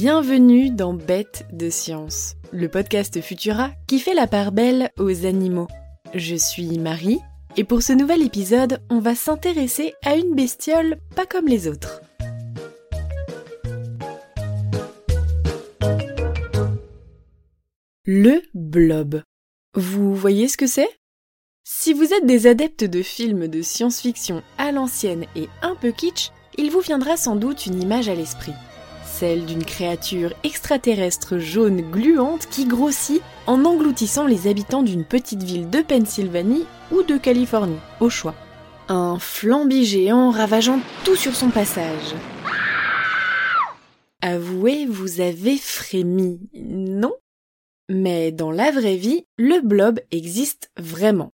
Bienvenue dans Bête de Science, le podcast Futura qui fait la part belle aux animaux. Je suis Marie et pour ce nouvel épisode, on va s'intéresser à une bestiole pas comme les autres. Le blob. Vous voyez ce que c'est? Si vous êtes des adeptes de films de science-fiction à l'ancienne et un peu kitsch, il vous viendra sans doute une image à l'esprit. Celle d'une créature extraterrestre jaune gluante qui grossit en engloutissant les habitants d'une petite ville de Pennsylvanie ou de Californie, au choix. Un flambi géant ravageant tout sur son passage. Avouez, vous avez frémi, non? Mais dans la vraie vie, le blob existe vraiment.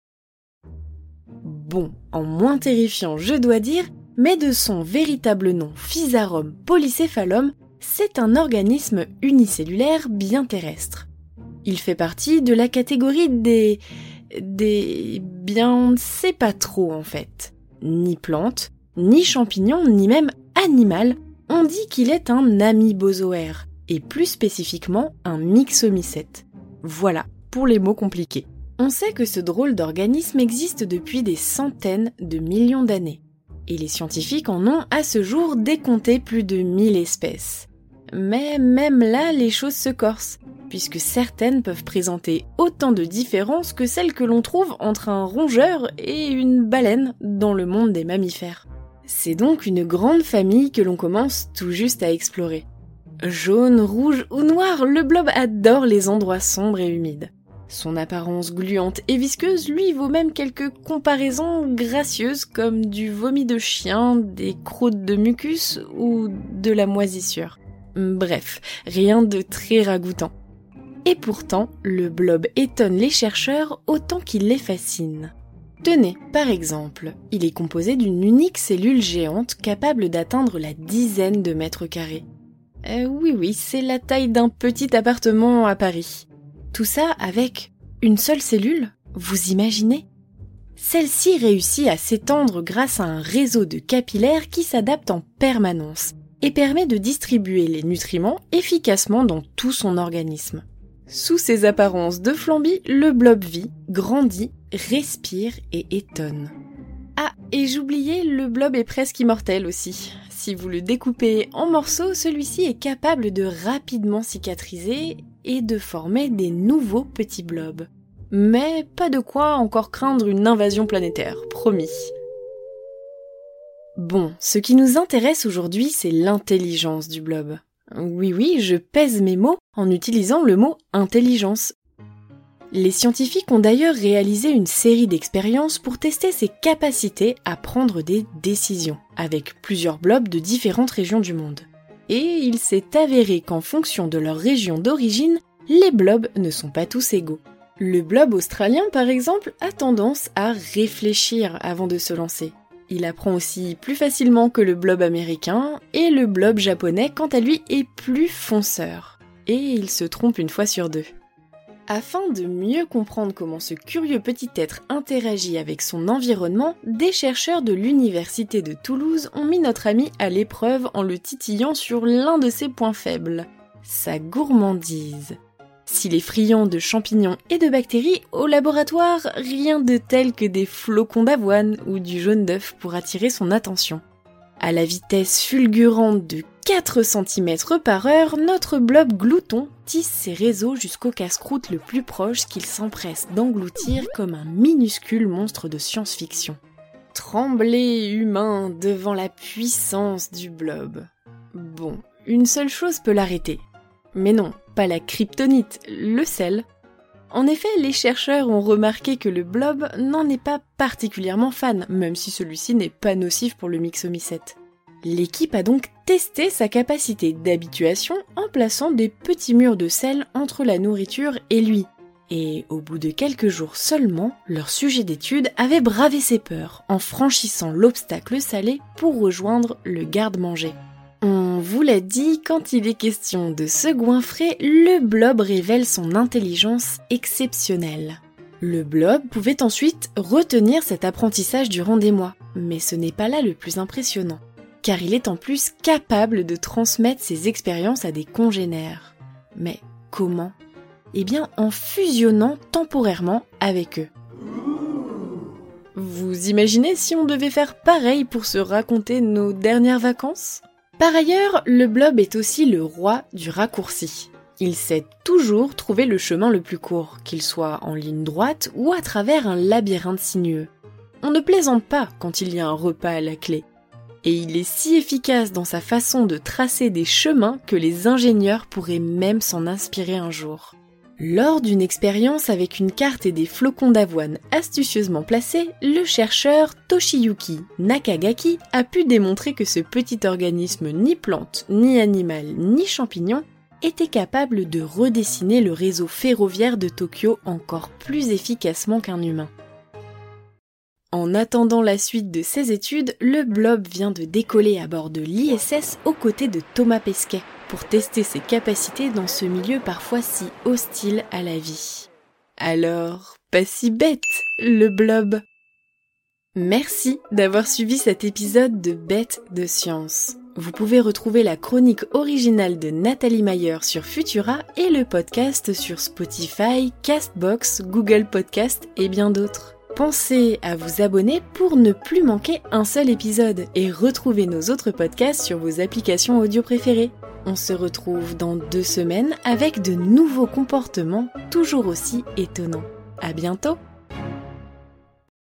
Bon, en moins terrifiant, je dois dire, mais de son véritable nom, Physarum polycéphalum, c'est un organisme unicellulaire bien terrestre. Il fait partie de la catégorie des... des... bien on ne sait pas trop en fait. Ni plante, ni champignon, ni même animal, on dit qu'il est un amibozoaire, et plus spécifiquement un myxomycète. Voilà, pour les mots compliqués. On sait que ce drôle d'organisme existe depuis des centaines de millions d'années. Et les scientifiques en ont à ce jour décompté plus de 1000 espèces. Mais même là, les choses se corsent, puisque certaines peuvent présenter autant de différences que celles que l'on trouve entre un rongeur et une baleine dans le monde des mammifères. C'est donc une grande famille que l'on commence tout juste à explorer. Jaune, rouge ou noir, le blob adore les endroits sombres et humides. Son apparence gluante et visqueuse lui vaut même quelques comparaisons gracieuses comme du vomi de chien, des croûtes de mucus ou de la moisissure. Bref, rien de très ragoûtant. Et pourtant, le blob étonne les chercheurs autant qu'il les fascine. Tenez, par exemple, il est composé d'une unique cellule géante capable d'atteindre la dizaine de mètres carrés. Euh, oui, oui, c'est la taille d'un petit appartement à Paris. Tout ça avec une seule cellule Vous imaginez? Celle-ci réussit à s'étendre grâce à un réseau de capillaires qui s'adapte en permanence et permet de distribuer les nutriments efficacement dans tout son organisme. Sous ses apparences de flambi, le blob vit, grandit, respire et étonne. Ah, et j'oubliais, le blob est presque immortel aussi. Si vous le découpez en morceaux, celui-ci est capable de rapidement cicatriser et de former des nouveaux petits blobs. Mais pas de quoi encore craindre une invasion planétaire, promis. Bon, ce qui nous intéresse aujourd'hui, c'est l'intelligence du blob. Oui oui, je pèse mes mots en utilisant le mot intelligence, les scientifiques ont d'ailleurs réalisé une série d'expériences pour tester ses capacités à prendre des décisions, avec plusieurs blobs de différentes régions du monde. Et il s'est avéré qu'en fonction de leur région d'origine, les blobs ne sont pas tous égaux. Le blob australien, par exemple, a tendance à réfléchir avant de se lancer. Il apprend aussi plus facilement que le blob américain, et le blob japonais, quant à lui, est plus fonceur. Et il se trompe une fois sur deux. Afin de mieux comprendre comment ce curieux petit être interagit avec son environnement, des chercheurs de l'Université de Toulouse ont mis notre ami à l'épreuve en le titillant sur l'un de ses points faibles, sa gourmandise. S'il est friand de champignons et de bactéries, au laboratoire, rien de tel que des flocons d'avoine ou du jaune d'œuf pour attirer son attention. À la vitesse fulgurante de 4 cm par heure, notre blob glouton tisse ses réseaux jusqu'au casse-croûte le plus proche qu'il s'empresse d'engloutir comme un minuscule monstre de science-fiction. Trembler humain devant la puissance du blob. Bon, une seule chose peut l'arrêter. Mais non, pas la kryptonite, le sel. En effet, les chercheurs ont remarqué que le blob n'en est pas particulièrement fan, même si celui-ci n'est pas nocif pour le myxomycète. L'équipe a donc testé sa capacité d'habituation en plaçant des petits murs de sel entre la nourriture et lui. Et au bout de quelques jours seulement, leur sujet d'étude avait bravé ses peurs en franchissant l'obstacle salé pour rejoindre le garde-manger. On vous l'a dit, quand il est question de se goinfrer, le blob révèle son intelligence exceptionnelle. Le blob pouvait ensuite retenir cet apprentissage durant des mois, mais ce n'est pas là le plus impressionnant car il est en plus capable de transmettre ses expériences à des congénères. Mais comment? Eh bien en fusionnant temporairement avec eux. Vous imaginez si on devait faire pareil pour se raconter nos dernières vacances? Par ailleurs, le blob est aussi le roi du raccourci. Il sait toujours trouver le chemin le plus court, qu'il soit en ligne droite ou à travers un labyrinthe sinueux. On ne plaisante pas quand il y a un repas à la clé. Et il est si efficace dans sa façon de tracer des chemins que les ingénieurs pourraient même s'en inspirer un jour. Lors d'une expérience avec une carte et des flocons d'avoine astucieusement placés, le chercheur Toshiyuki Nakagaki a pu démontrer que ce petit organisme ni plante, ni animal, ni champignon était capable de redessiner le réseau ferroviaire de Tokyo encore plus efficacement qu'un humain. En attendant la suite de ses études, le blob vient de décoller à bord de l'ISS aux côtés de Thomas Pesquet pour tester ses capacités dans ce milieu parfois si hostile à la vie. Alors, pas si bête, le blob. Merci d'avoir suivi cet épisode de Bête de Science. Vous pouvez retrouver la chronique originale de Nathalie Mayer sur Futura et le podcast sur Spotify, Castbox, Google Podcast et bien d'autres. Pensez à vous abonner pour ne plus manquer un seul épisode et retrouver nos autres podcasts sur vos applications audio préférées. On se retrouve dans deux semaines avec de nouveaux comportements toujours aussi étonnants. À bientôt!